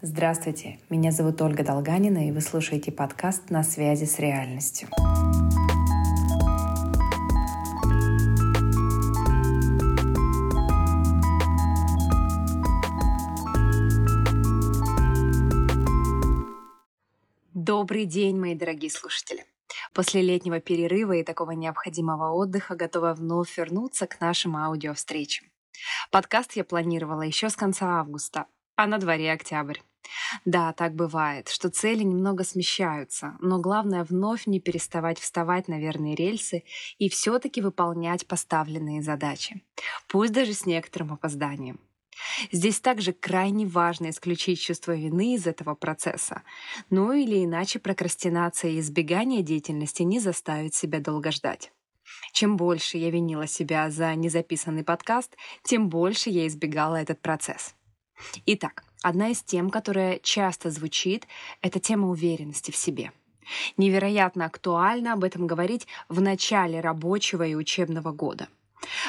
Здравствуйте, меня зовут Ольга Долганина, и вы слушаете подкаст «На связи с реальностью». Добрый день, мои дорогие слушатели! После летнего перерыва и такого необходимого отдыха готова вновь вернуться к нашим аудиовстречам. Подкаст я планировала еще с конца августа, а на дворе октябрь. Да, так бывает, что цели немного смещаются, но главное вновь не переставать вставать на верные рельсы и все-таки выполнять поставленные задачи, пусть даже с некоторым опозданием. Здесь также крайне важно исключить чувство вины из этого процесса. Ну или иначе прокрастинация и избегание деятельности не заставит себя долго ждать. Чем больше я винила себя за незаписанный подкаст, тем больше я избегала этот процесс. Итак, одна из тем, которая часто звучит, это тема уверенности в себе. Невероятно актуально об этом говорить в начале рабочего и учебного года –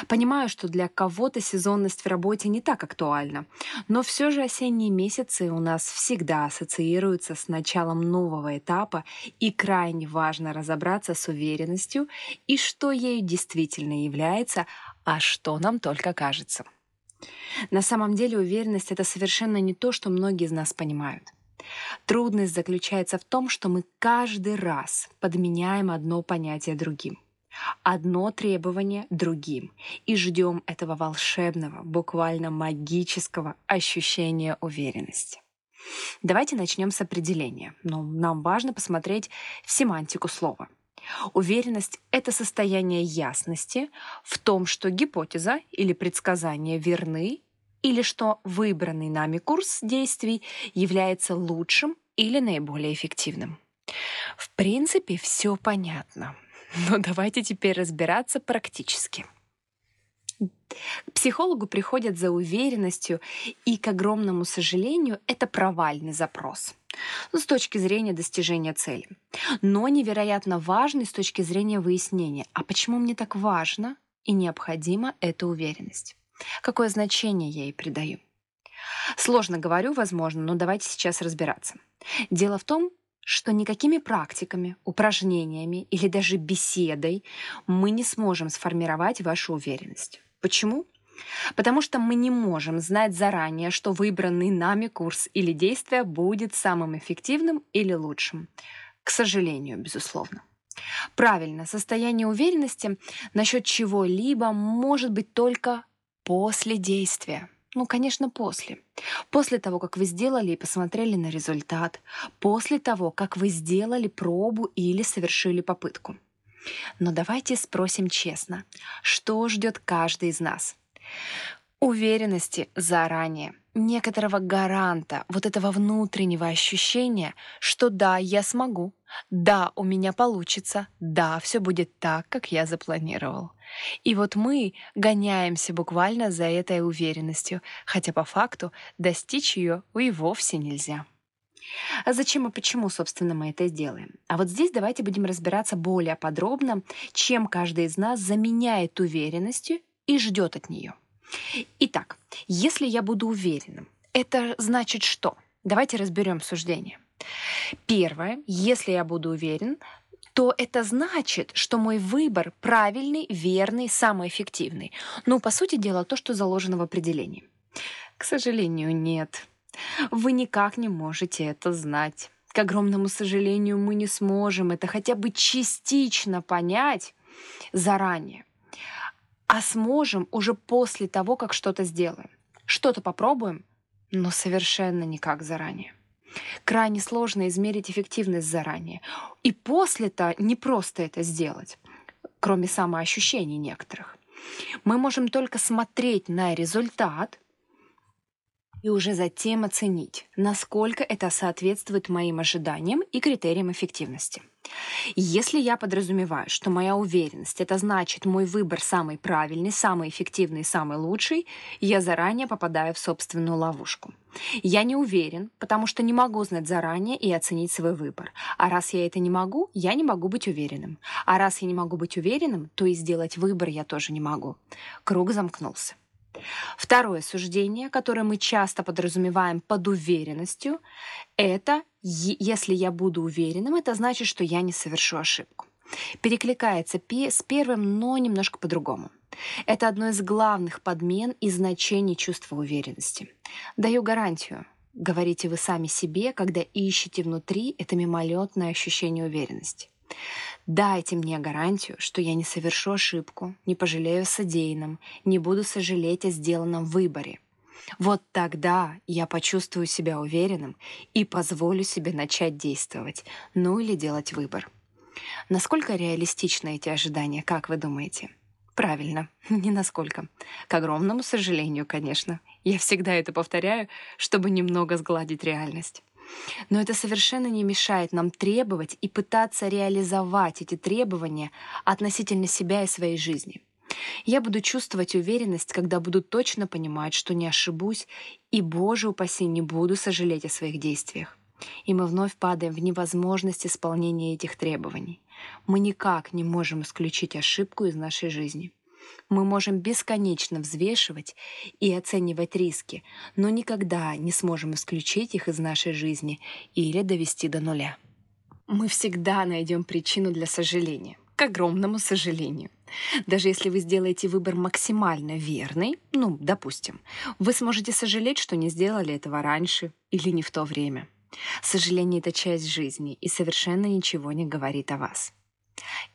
Понимаю, что для кого-то сезонность в работе не так актуальна, но все же осенние месяцы у нас всегда ассоциируются с началом нового этапа, и крайне важно разобраться с уверенностью и что ею действительно является, а что нам только кажется. На самом деле уверенность — это совершенно не то, что многие из нас понимают. Трудность заключается в том, что мы каждый раз подменяем одно понятие другим — одно требование другим и ждем этого волшебного, буквально магического ощущения уверенности. Давайте начнем с определения, но нам важно посмотреть в семантику слова. Уверенность — это состояние ясности в том, что гипотеза или предсказание верны или что выбранный нами курс действий является лучшим или наиболее эффективным. В принципе, все понятно. Но давайте теперь разбираться практически. К психологу приходят за уверенностью, и, к огромному сожалению, это провальный запрос ну, с точки зрения достижения цели. Но невероятно важный с точки зрения выяснения, а почему мне так важно и необходима эта уверенность? Какое значение я ей придаю? Сложно говорю, возможно, но давайте сейчас разбираться. Дело в том, что никакими практиками, упражнениями или даже беседой мы не сможем сформировать вашу уверенность. Почему? Потому что мы не можем знать заранее, что выбранный нами курс или действие будет самым эффективным или лучшим. К сожалению, безусловно. Правильно, состояние уверенности насчет чего-либо может быть только после действия. Ну, конечно, после. После того, как вы сделали и посмотрели на результат. После того, как вы сделали пробу или совершили попытку. Но давайте спросим честно, что ждет каждый из нас? Уверенности заранее, некоторого гаранта, вот этого внутреннего ощущения, что да, я смогу, да, у меня получится, да, все будет так, как я запланировал. И вот мы гоняемся буквально за этой уверенностью, хотя по факту достичь ее и вовсе нельзя. А зачем и почему, собственно, мы это сделаем? А вот здесь давайте будем разбираться более подробно, чем каждый из нас заменяет уверенностью и ждет от нее. Итак, если я буду уверенным, это значит что? Давайте разберем суждение. Первое, если я буду уверен, то это значит, что мой выбор правильный, верный, самый эффективный. Ну, по сути дела, то, что заложено в определении. К сожалению, нет. Вы никак не можете это знать. К огромному сожалению, мы не сможем это хотя бы частично понять заранее, а сможем уже после того, как что-то сделаем. Что-то попробуем, но совершенно никак заранее. Крайне сложно измерить эффективность заранее. И после-то не просто это сделать, кроме самоощущений некоторых. Мы можем только смотреть на результат и уже затем оценить, насколько это соответствует моим ожиданиям и критериям эффективности. Если я подразумеваю, что моя уверенность — это значит мой выбор самый правильный, самый эффективный, самый лучший, я заранее попадаю в собственную ловушку. Я не уверен, потому что не могу знать заранее и оценить свой выбор. А раз я это не могу, я не могу быть уверенным. А раз я не могу быть уверенным, то и сделать выбор я тоже не могу. Круг замкнулся. Второе суждение, которое мы часто подразумеваем под уверенностью, это «если я буду уверенным, это значит, что я не совершу ошибку». Перекликается с первым, но немножко по-другому. Это одно из главных подмен и значений чувства уверенности. Даю гарантию. Говорите вы сами себе, когда ищете внутри это мимолетное ощущение уверенности. Дайте мне гарантию, что я не совершу ошибку, не пожалею о содеянном, не буду сожалеть о сделанном выборе. Вот тогда я почувствую себя уверенным и позволю себе начать действовать, ну или делать выбор. Насколько реалистичны эти ожидания, как вы думаете? Правильно, не насколько. К огромному сожалению, конечно. Я всегда это повторяю, чтобы немного сгладить реальность. Но это совершенно не мешает нам требовать и пытаться реализовать эти требования относительно себя и своей жизни. Я буду чувствовать уверенность, когда буду точно понимать, что не ошибусь, и, Боже упаси, не буду сожалеть о своих действиях. И мы вновь падаем в невозможность исполнения этих требований. Мы никак не можем исключить ошибку из нашей жизни. Мы можем бесконечно взвешивать и оценивать риски, но никогда не сможем исключить их из нашей жизни или довести до нуля. Мы всегда найдем причину для сожаления, к огромному сожалению. Даже если вы сделаете выбор максимально верный, ну, допустим, вы сможете сожалеть, что не сделали этого раньше или не в то время. Сожаление — это часть жизни и совершенно ничего не говорит о вас.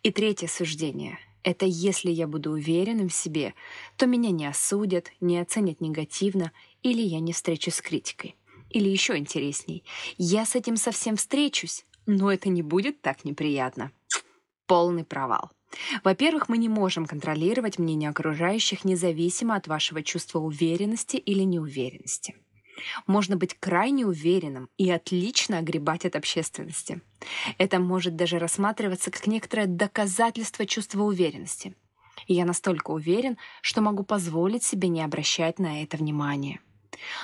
И третье суждение — это если я буду уверенным в себе, то меня не осудят, не оценят негативно или я не встречусь с критикой. Или еще интересней, я с этим совсем встречусь, но это не будет так неприятно. Полный провал. Во-первых, мы не можем контролировать мнение окружающих независимо от вашего чувства уверенности или неуверенности. Можно быть крайне уверенным и отлично огребать от общественности. Это может даже рассматриваться как некоторое доказательство чувства уверенности. И я настолько уверен, что могу позволить себе не обращать на это внимания.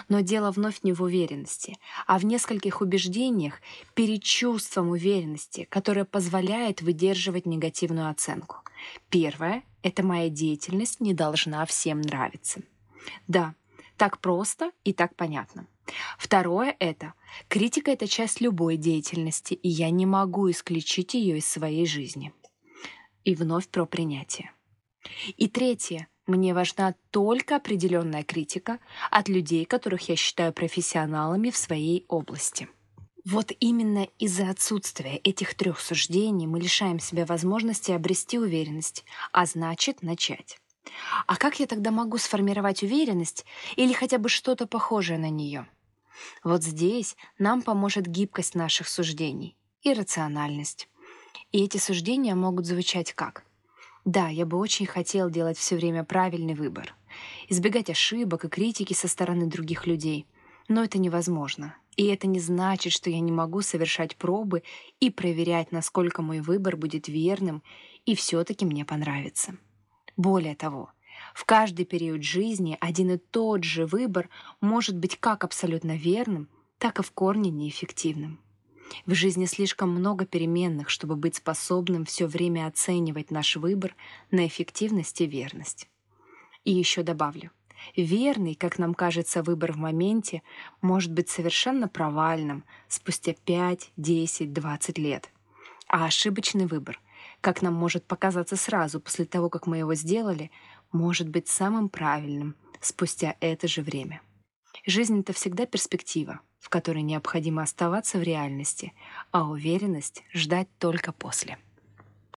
Но дело вновь не в уверенности, а в нескольких убеждениях перед чувством уверенности, которое позволяет выдерживать негативную оценку. Первое — это моя деятельность не должна всем нравиться. Да, так просто и так понятно. Второе — это критика — это часть любой деятельности, и я не могу исключить ее из своей жизни. И вновь про принятие. И третье — мне важна только определенная критика от людей, которых я считаю профессионалами в своей области. Вот именно из-за отсутствия этих трех суждений мы лишаем себя возможности обрести уверенность, а значит начать. А как я тогда могу сформировать уверенность или хотя бы что-то похожее на нее? Вот здесь нам поможет гибкость наших суждений и рациональность. И эти суждения могут звучать как «Да, я бы очень хотел делать все время правильный выбор, избегать ошибок и критики со стороны других людей, но это невозможно. И это не значит, что я не могу совершать пробы и проверять, насколько мой выбор будет верным и все-таки мне понравится». Более того, в каждый период жизни один и тот же выбор может быть как абсолютно верным, так и в корне неэффективным. В жизни слишком много переменных, чтобы быть способным все время оценивать наш выбор на эффективность и верность. И еще добавлю, верный, как нам кажется, выбор в моменте может быть совершенно провальным спустя 5, 10, 20 лет. А ошибочный выбор — как нам может показаться сразу после того, как мы его сделали, может быть самым правильным спустя это же время. Жизнь — это всегда перспектива, в которой необходимо оставаться в реальности, а уверенность ждать только после.